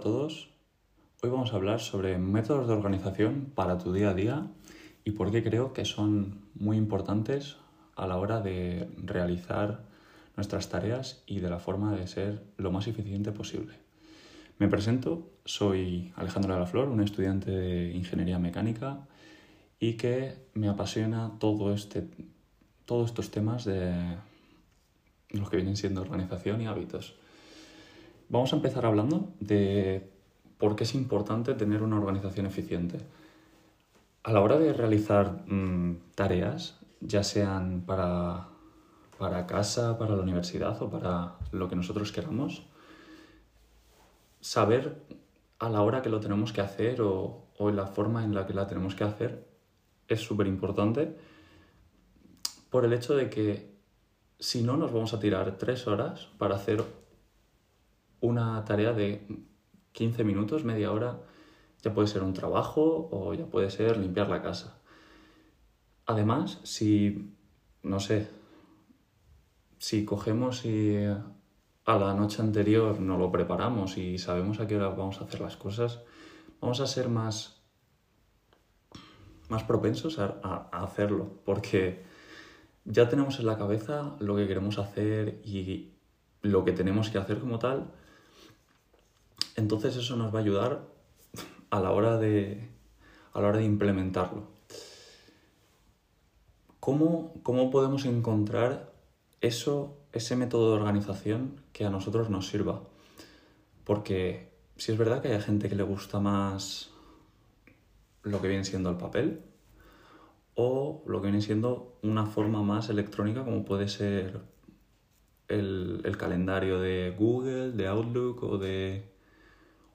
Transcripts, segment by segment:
a todos. Hoy vamos a hablar sobre métodos de organización para tu día a día y por qué creo que son muy importantes a la hora de realizar nuestras tareas y de la forma de ser lo más eficiente posible. Me presento, soy Alejandro de la Flor, un estudiante de Ingeniería Mecánica y que me apasiona todo este, todos estos temas de los que vienen siendo organización y hábitos. Vamos a empezar hablando de por qué es importante tener una organización eficiente. A la hora de realizar mm, tareas, ya sean para, para casa, para la universidad o para lo que nosotros queramos, saber a la hora que lo tenemos que hacer o, o en la forma en la que la tenemos que hacer es súper importante por el hecho de que si no nos vamos a tirar tres horas para hacer una tarea de 15 minutos, media hora, ya puede ser un trabajo o ya puede ser limpiar la casa. Además, si, no sé, si cogemos y a la noche anterior nos lo preparamos y sabemos a qué hora vamos a hacer las cosas, vamos a ser más, más propensos a hacerlo, porque ya tenemos en la cabeza lo que queremos hacer y lo que tenemos que hacer como tal, entonces eso nos va a ayudar a la hora de, a la hora de implementarlo. ¿Cómo, ¿Cómo podemos encontrar eso, ese método de organización que a nosotros nos sirva? Porque si es verdad que hay gente que le gusta más lo que viene siendo el papel o lo que viene siendo una forma más electrónica como puede ser el, el calendario de Google, de Outlook o de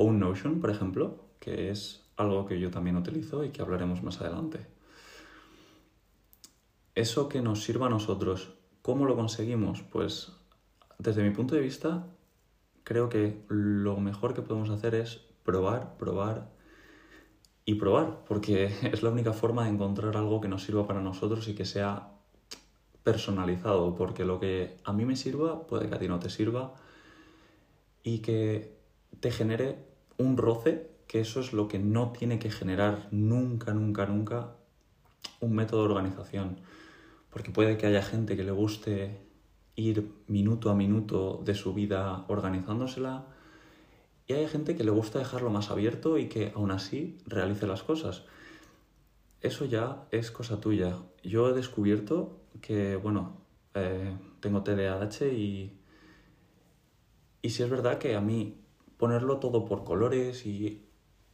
o un Notion, por ejemplo, que es algo que yo también utilizo y que hablaremos más adelante. Eso que nos sirva a nosotros, ¿cómo lo conseguimos? Pues desde mi punto de vista, creo que lo mejor que podemos hacer es probar, probar y probar, porque es la única forma de encontrar algo que nos sirva para nosotros y que sea personalizado, porque lo que a mí me sirva puede que a ti no te sirva y que te genere un roce, que eso es lo que no tiene que generar nunca, nunca, nunca un método de organización. Porque puede que haya gente que le guste ir minuto a minuto de su vida organizándosela y hay gente que le gusta dejarlo más abierto y que aún así realice las cosas. Eso ya es cosa tuya. Yo he descubierto que, bueno, eh, tengo TDAH y, y si es verdad que a mí ponerlo todo por colores y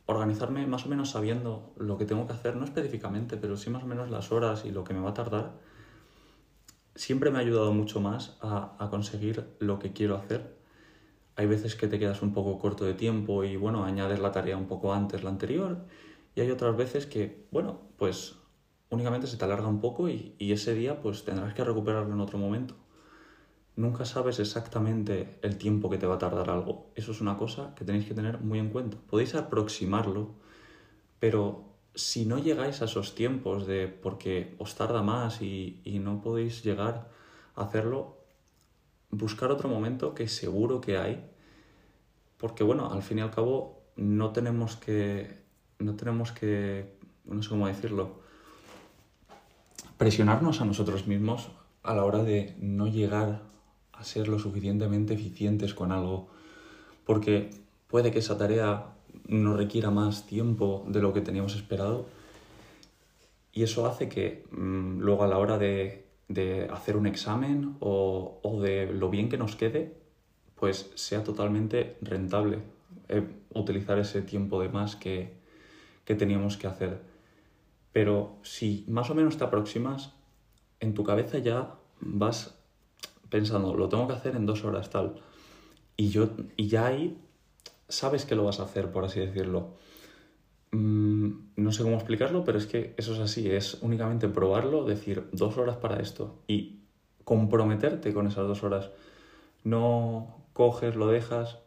organizarme más o menos sabiendo lo que tengo que hacer, no específicamente, pero sí más o menos las horas y lo que me va a tardar, siempre me ha ayudado mucho más a, conseguir lo que quiero hacer. Hay veces que te quedas un poco corto de tiempo y bueno, añades la tarea un poco antes la anterior y hay otras veces que, bueno, pues únicamente se te alarga un poco y, y ese día pues tendrás que recuperarlo en otro momento nunca sabes exactamente el tiempo que te va a tardar algo. Eso es una cosa que tenéis que tener muy en cuenta. Podéis aproximarlo, pero si no llegáis a esos tiempos de porque os tarda más y, no podéis llegar a hacerlo, buscar otro momento que seguro que hay, porque bueno, al fin y al cabo no tenemos que, no tenemos que, no sé cómo decirlo, presionarnos a nosotros mismos a la hora de no llegar a ser lo suficientemente eficientes con algo, porque puede que esa tarea nos requiera más tiempo de lo que teníamos esperado y eso hace que mm, luego a la hora de, hacer un examen o, de lo bien que nos quede, pues sea totalmente rentable eh, utilizar ese tiempo de más que, que teníamos que hacer. Pero si más o menos te aproximas, en tu cabeza ya vas pensando, lo tengo que hacer en dos horas tal. Y, yo, y ya ahí sabes que lo vas a hacer, por así decirlo. Mm, no sé cómo explicarlo, pero es que eso es así, es únicamente probarlo, decir dos horas para esto y comprometerte con esas dos horas. No coges, lo dejas,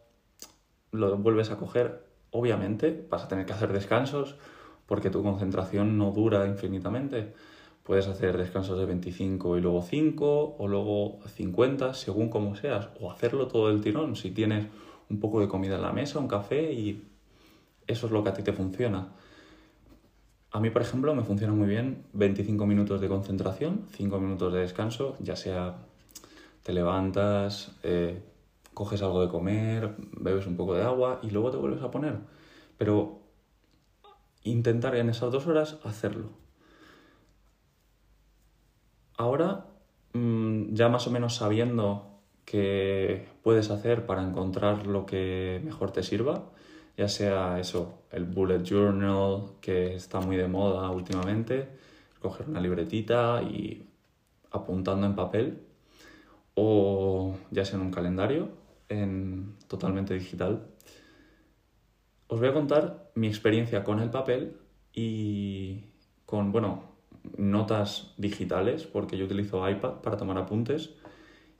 lo vuelves a coger. Obviamente vas a tener que hacer descansos porque tu concentración no dura infinitamente Puedes hacer descansos de 25 y luego 5 o luego 50, según como seas, o hacerlo todo el tirón. Si tienes un poco de comida en la mesa, un café y eso es lo que a ti te funciona. A mí, por ejemplo, me funciona muy bien 25 minutos de concentración, 5 minutos de descanso, ya sea te levantas, eh, coges algo de comer, bebes un poco de agua y luego te vuelves a poner. Pero intentar en esas dos horas hacerlo. Ahora, mm, ya más o menos sabiendo qué puedes hacer para encontrar lo que mejor te sirva, ya sea eso, el bullet journal, que está muy de moda últimamente, coger una libretita y apuntando en papel, o ya sea en un calendario, en totalmente digital. Os voy a contar mi experiencia con el papel y con, bueno, notas digitales, porque yo utilizo iPad para tomar apuntes,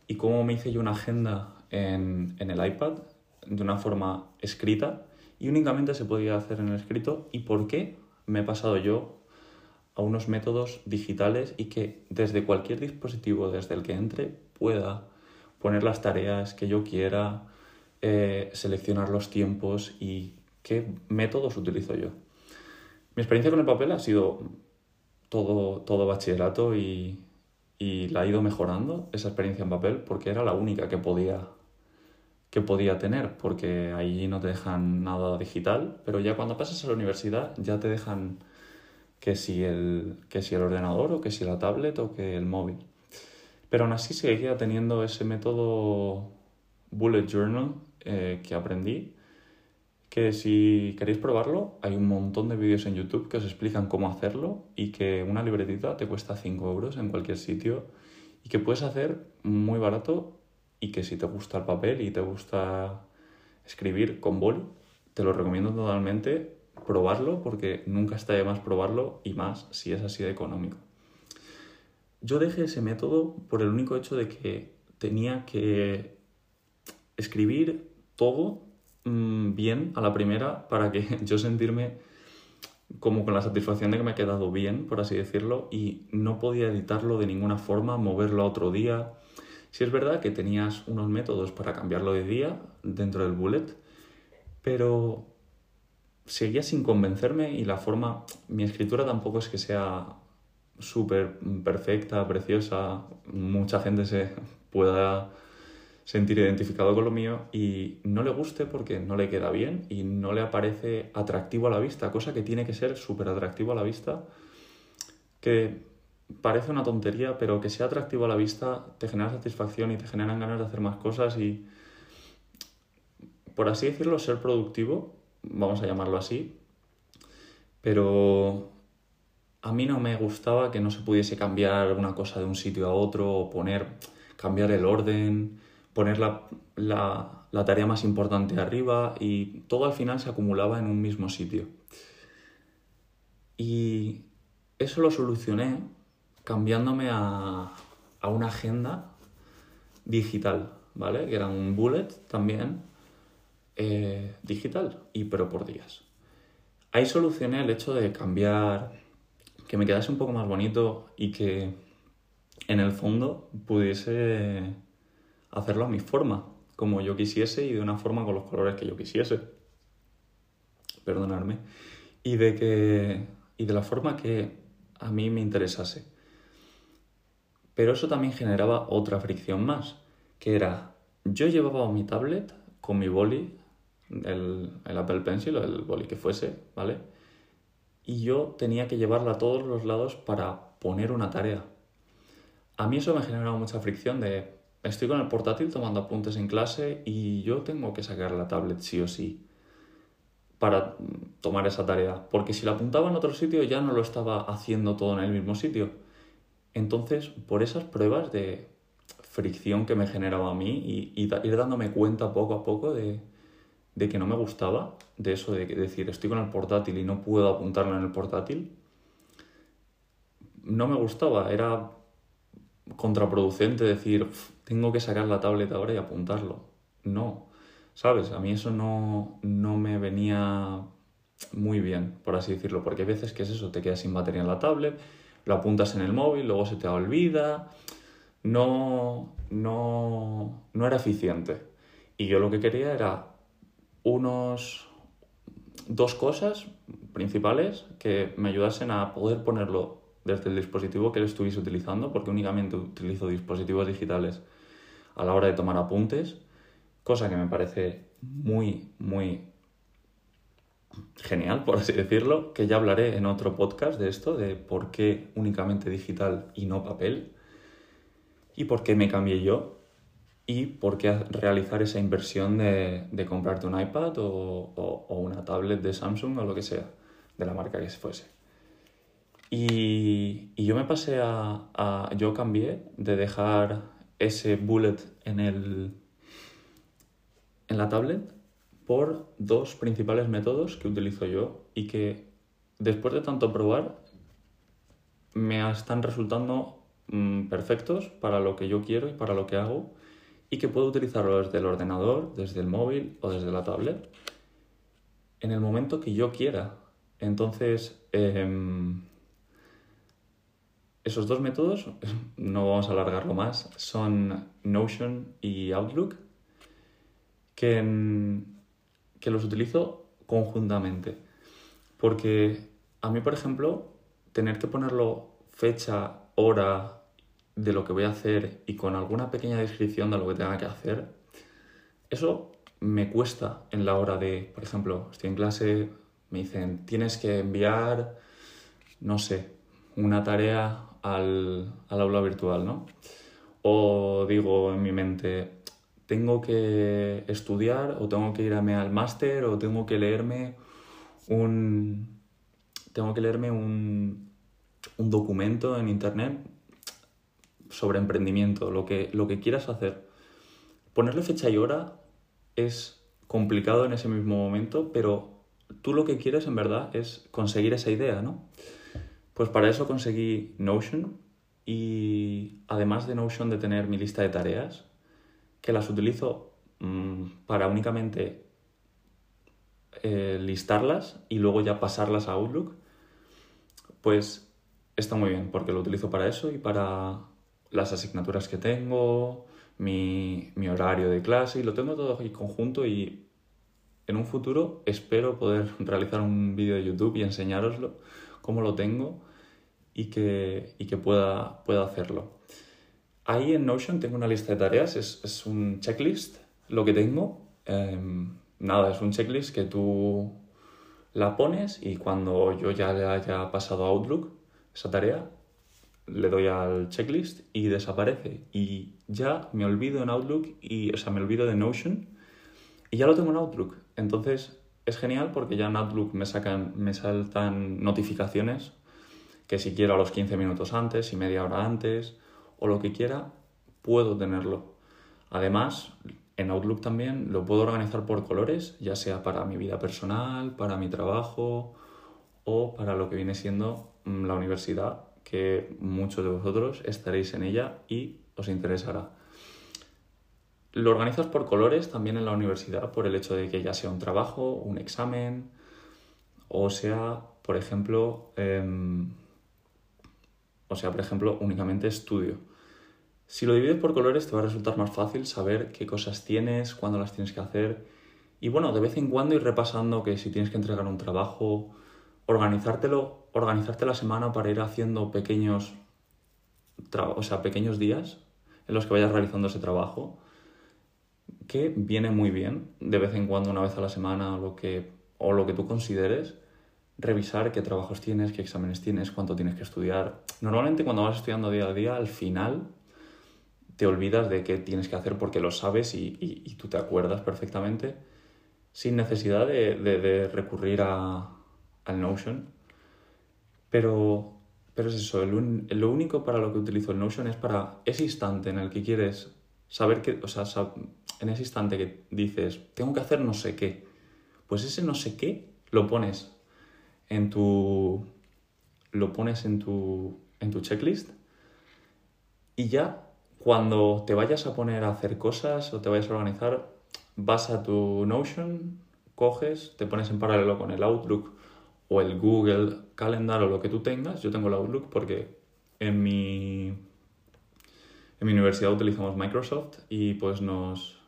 y cómo me hice yo una agenda en, en el iPad de una forma escrita y únicamente se podía hacer en el escrito y por qué me he pasado yo a unos métodos digitales y que desde cualquier dispositivo desde el que entre pueda poner las tareas que yo quiera, eh, seleccionar los tiempos y qué métodos utilizo yo. Mi experiencia con el papel ha sido todo, todo bachillerato y, y la ha ido mejorando esa experiencia en papel porque era la única que podía que podía tener, porque allí no te dejan nada digital, pero ya cuando pasas a la universidad ya te dejan que si el, que si el ordenador o que si la tablet o que el móvil. Pero aún así seguía teniendo ese método bullet journal eh, que aprendí, que si queréis probarlo, hay un montón de vídeos en YouTube que os explican cómo hacerlo y que una libretita te cuesta 5 euros en cualquier sitio y que puedes hacer muy barato y que si te gusta el papel y te gusta escribir con boli, te lo recomiendo totalmente probarlo porque nunca está de más probarlo y más si es así de económico. Yo dejé ese método por el único hecho de que tenía que escribir todo mm, bien a la primera para que yo sentirme como con la satisfacción de que me ha quedado bien, por así decirlo, y no podía editarlo de ninguna forma, moverlo a otro día, si es verdad que tenías unos métodos para cambiarlo de día dentro del bullet, pero seguía sin convencerme y la forma, mi escritura tampoco es que sea súper perfecta, preciosa, mucha gente se pueda sentir identificado con lo mío y no le guste porque no le queda bien y no le aparece atractivo a la vista, cosa que tiene que ser súper atractivo a la vista, que parece una tontería, pero que sea atractivo a la vista te genera satisfacción y te generan ganas de hacer más cosas y, por así decirlo, ser productivo, vamos a llamarlo así, pero a mí no me gustaba que no se pudiese cambiar alguna cosa de un sitio a otro o poner, cambiar el orden, poner la, la, tarea más importante arriba y todo al final se acumulaba en un mismo sitio. Y eso lo solucioné cambiándome a, a una agenda digital, ¿vale? Que era un bullet también eh, digital, y pero por días. Ahí solucioné el hecho de cambiar, que me quedase un poco más bonito y que en el fondo pudiese hacerlo a mi forma, como yo quisiese y de una forma con los colores que yo quisiese. Perdonadme. Y de que y de la forma que a mí me interesase. Pero eso también generaba otra fricción más, que era, yo llevaba mi tablet con mi boli, el, Apple Pencil o el boli que fuese, ¿vale? Y yo tenía que llevarla a todos los lados para poner una tarea. A mí eso me generaba mucha fricción de, estoy con el portátil tomando apuntes en clase y yo tengo que sacar la tablet sí o sí para tomar esa tarea, porque si la apuntaba en otro sitio ya no lo estaba haciendo todo en el mismo sitio. Entonces, por esas pruebas de fricción que me generaba a mí y, ir dándome cuenta poco a poco de, que no me gustaba, de eso de decir estoy con el portátil y no puedo apuntarlo en el portátil, no me gustaba, era contraproducente decir tengo que sacar la tablet ahora y apuntarlo. No, ¿sabes? A mí eso no, no me venía muy bien, por así decirlo, porque hay veces que es eso, te quedas sin batería en la tablet lo apuntas en el móvil, luego se te olvida. No, no, no era eficiente. Y yo lo que quería era unos dos cosas principales que me ayudasen a poder ponerlo desde el dispositivo que estuviese utilizando, porque únicamente utilizo dispositivos digitales a la hora de tomar apuntes, cosa que me parece muy, muy genial, por así decirlo, que ya hablaré en otro podcast de esto, de por qué únicamente digital y no papel, y por qué me cambié yo, y por qué realizar esa inversión de, de comprarte un iPad o, o, una tablet de Samsung o lo que sea, de la marca que fuese. Y, y yo me pasé a, a, Yo cambié de dejar ese bullet en, el, en la tablet por dos principales métodos que utilizo yo y que después de tanto probar me están resultando mm, perfectos para lo que yo quiero y para lo que hago y que puedo utilizarlo desde el ordenador, desde el móvil o desde la tablet en el momento que yo quiera. Entonces, em, esos dos métodos, no vamos a alargarlo más, son Notion y Outlook, que, que los utilizo conjuntamente. Porque a mí, por ejemplo, tener que ponerlo fecha, hora, de lo que voy a hacer y con alguna pequeña descripción de lo que tenga que hacer, eso me cuesta en la hora de, por ejemplo, estoy en clase, me dicen, tienes que enviar, no sé, una tarea al, al aula virtual, ¿no? O digo en mi mente, tengo que estudiar o tengo que irme al máster o tengo que leerme un tengo que leerme un, un documento en internet sobre emprendimiento, lo que, lo que quieras hacer. Ponerle fecha y hora es complicado en ese mismo momento, pero tú lo que quieres en verdad es conseguir esa idea, ¿no? Pues para eso conseguí Notion y además de Notion de tener mi lista de tareas, que las utilizo mm, para únicamente eh, listarlas y luego ya pasarlas a Outlook, pues está muy bien porque lo utilizo para eso y para las asignaturas que tengo, mi, horario de clase y lo tengo todo aquí conjunto y en un futuro espero poder realizar un vídeo de YouTube y enseñároslo cómo lo tengo y que, que pueda, pueda hacerlo. Ahí en Notion tengo una lista de tareas, es, un checklist lo que tengo. Em, nada, es un checklist que tú la pones y cuando yo ya le haya pasado a Outlook esa tarea, le doy al checklist y desaparece. Y ya me olvido en Outlook, y, o sea, me olvido de Notion y ya lo tengo en Outlook. Entonces es genial porque ya en Outlook me, sacan, me saltan notificaciones que si quiero a los 15 minutos antes y media hora antes o lo que quiera, puedo tenerlo. Además, en Outlook también lo puedo organizar por colores, ya sea para mi vida personal, para mi trabajo o para lo que viene siendo mm, la universidad que muchos de vosotros estaréis en ella y os interesará. Lo organizas por colores también en la universidad, por el hecho de que ya sea un trabajo, un examen, o sea, por ejemplo, em, o sea, por ejemplo, únicamente estudio. Si lo divides por colores te va a resultar más fácil saber qué cosas tienes, cuándo las tienes que hacer. Y bueno, de vez en cuando ir repasando que si tienes que entregar un trabajo, organizártelo, organizarte la semana para ir haciendo pequeños, o sea, pequeños días en los que vayas realizando ese trabajo, que viene muy bien, de vez en cuando, una vez a la semana, lo que, o lo que tú consideres, revisar qué trabajos tienes, qué exámenes tienes, cuánto tienes que estudiar. Normalmente cuando vas estudiando día a día, al final te olvidas de qué tienes que hacer porque lo sabes y, tú te acuerdas perfectamente, sin necesidad de recurrir a, al Notion. Pero, pero es eso, lo único para lo que utilizo el Notion es para ese instante en el que quieres saber que, o sea, en ese instante que dices, tengo que hacer no sé qué, pues ese no sé qué lo pones en tu, lo pones en tu, en tu checklist y ya cuando te vayas a poner a hacer cosas o te vayas a organizar, vas a tu Notion, coges, te pones en paralelo con el Outlook o el Google Calendar o lo que tú tengas. Yo tengo el Outlook porque en mi, en mi universidad utilizamos Microsoft y pues nos,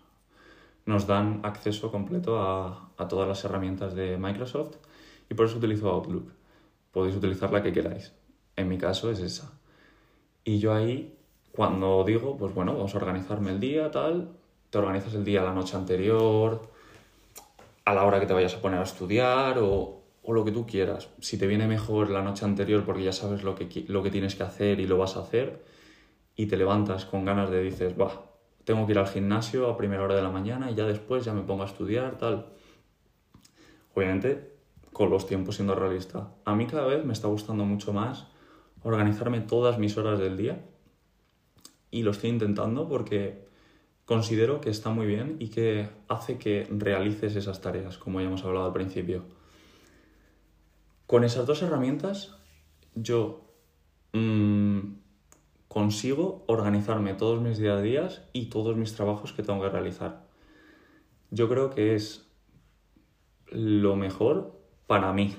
nos dan acceso completo a, a todas las herramientas de Microsoft y por eso utilizo Outlook. Podéis utilizar la que queráis. En mi caso es esa. Y yo ahí, cuando digo, pues bueno, vamos a organizarme el día, tal, te organizas el día la noche anterior, a la hora que te vayas a poner a estudiar o, o lo que tú quieras. Si te viene mejor la noche anterior porque ya sabes lo que, lo que tienes que hacer y lo vas a hacer y te levantas con ganas de dices, va, tengo que ir al gimnasio a primera hora de la mañana y ya después ya me pongo a estudiar, tal. Obviamente, con los tiempos siendo realista. A mí cada vez me está gustando mucho más organizarme todas mis horas del día y lo estoy intentando porque considero que está muy bien y que hace que realices esas tareas, como ya hemos hablado al principio. Con esas dos herramientas yo mmm, consigo organizarme todos mis días a días y todos mis trabajos que tengo que realizar. Yo creo que es lo mejor para mí.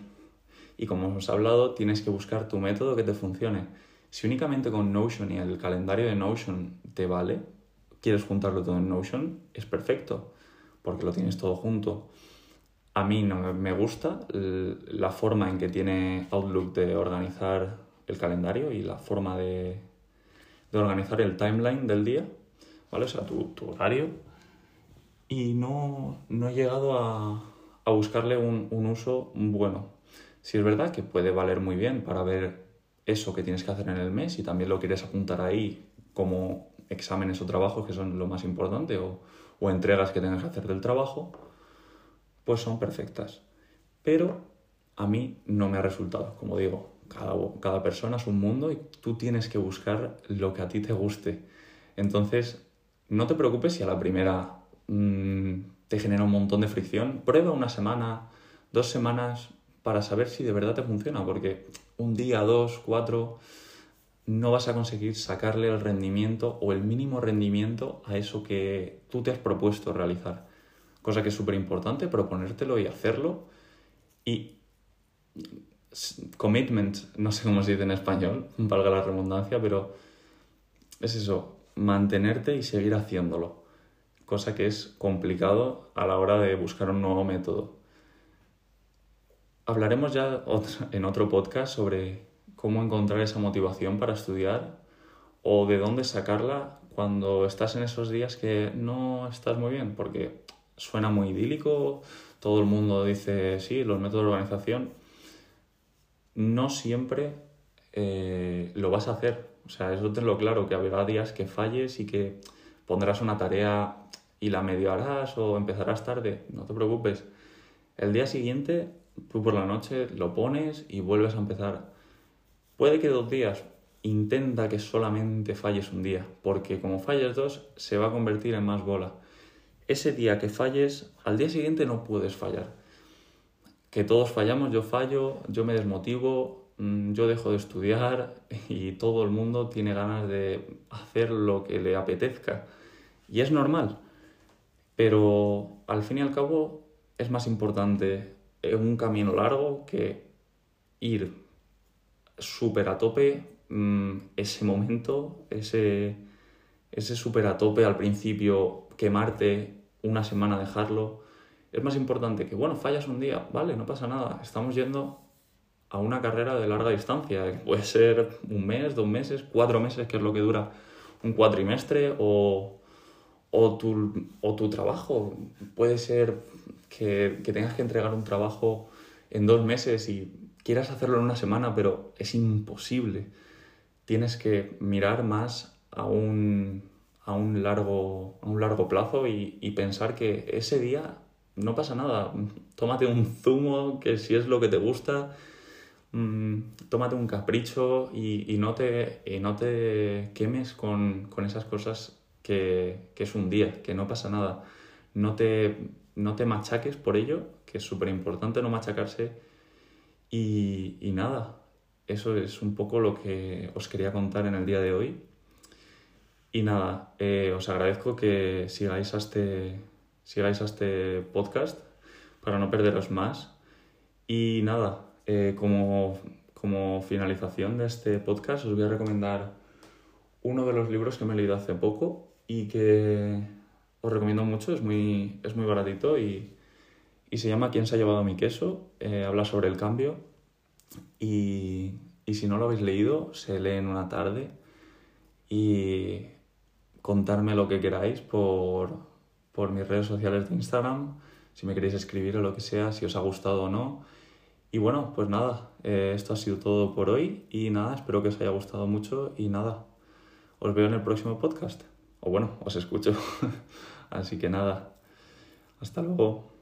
Y como hemos hablado, tienes que buscar tu método que te funcione. Si únicamente con Notion y el calendario de Notion te vale, quieres juntarlo todo en Notion, es perfecto, porque lo tienes todo junto. A mí no me gusta la forma en que tiene Outlook de organizar el calendario y la forma de, de organizar el timeline del día, ¿vale? O sea, tu, tu horario. Y no, no he llegado a, a buscarle un, un, uso bueno. Si es verdad que puede valer muy bien para ver eso que tienes que hacer en el mes y también lo quieres apuntar ahí como exámenes o trabajos que son lo más importante o, o entregas que tengas que hacer del trabajo, pues son perfectas. Pero a mí no me ha resultado, como digo, cada, cada persona es un mundo y tú tienes que buscar lo que a ti te guste. Entonces, no te preocupes si a la primera mmm, te genera un montón de fricción. Prueba una semana, dos semanas para saber si de verdad te funciona, porque un día, dos, cuatro, no vas a conseguir sacarle el rendimiento o el mínimo rendimiento a eso que tú te has propuesto realizar. Cosa que es súper importante, proponértelo y hacerlo. Y commitment, no sé cómo se dice en español, valga la redundancia, pero es eso, mantenerte y seguir haciéndolo, cosa que es complicado a la hora de buscar un nuevo método. Hablaremos ya en otro podcast sobre cómo encontrar esa motivación para estudiar o de dónde sacarla cuando estás en esos días que no estás muy bien, porque suena muy idílico, todo el mundo dice, sí, los métodos de organización, no siempre eh, lo vas a hacer. O sea, eso tenlo claro, que habrá días que falles y que pondrás una tarea y la medio harás o empezarás tarde. No te preocupes. El día siguiente, tú por la noche lo pones y vuelves a empezar. Puede que dos días, intenta que solamente falles un día, porque como falles dos, se va a convertir en más bola. Ese día que falles, al día siguiente no puedes fallar que todos fallamos, yo fallo, yo me desmotivo, mm, yo dejo de estudiar y todo el mundo tiene ganas de hacer lo que le apetezca. Y es normal, pero al fin y al cabo es más importante un camino largo que ir súper a tope mm, ese momento, ese, ese súper a tope al principio, quemarte, una semana dejarlo. Es más importante que, bueno, fallas un día, vale, no pasa nada, estamos yendo a una carrera de larga distancia, puede ser un mes, dos meses, cuatro meses, que es lo que dura un cuatrimestre, o, o, tu, o tu trabajo, puede ser que, que tengas que entregar un trabajo en dos meses y quieras hacerlo en una semana, pero es imposible. Tienes que mirar más a un, a un, largo, a un largo plazo y, y pensar que ese día no pasa nada. Tómate un zumo, que si es lo que te gusta, mmm, tómate un capricho y, y, no te, y no te quemes con, con esas cosas que, que, es un día, que no pasa nada. No te, no te machaques por ello, que es súper importante no machacarse. Y, y nada, eso es un poco lo que os quería contar en el día de hoy. Y nada, eh, os agradezco que sigáis a este, sigáis a este podcast para no perderos más. Y nada, eh, como, como finalización de este podcast os voy a recomendar uno de los libros que me he leído hace poco y que os recomiendo mucho, es muy, es muy baratito y, y se llama ¿Quién se ha llevado mi queso? Eh, habla sobre el cambio y, y si no lo habéis leído, se lee en una tarde y contarme lo que queráis por, por mis redes sociales de Instagram, si me queréis escribir o lo que sea, si os ha gustado o no. Y bueno, pues nada, eh, esto ha sido todo por hoy y nada, espero que os haya gustado mucho y nada, os veo en el próximo podcast. O bueno, os escucho. Así que nada, hasta luego.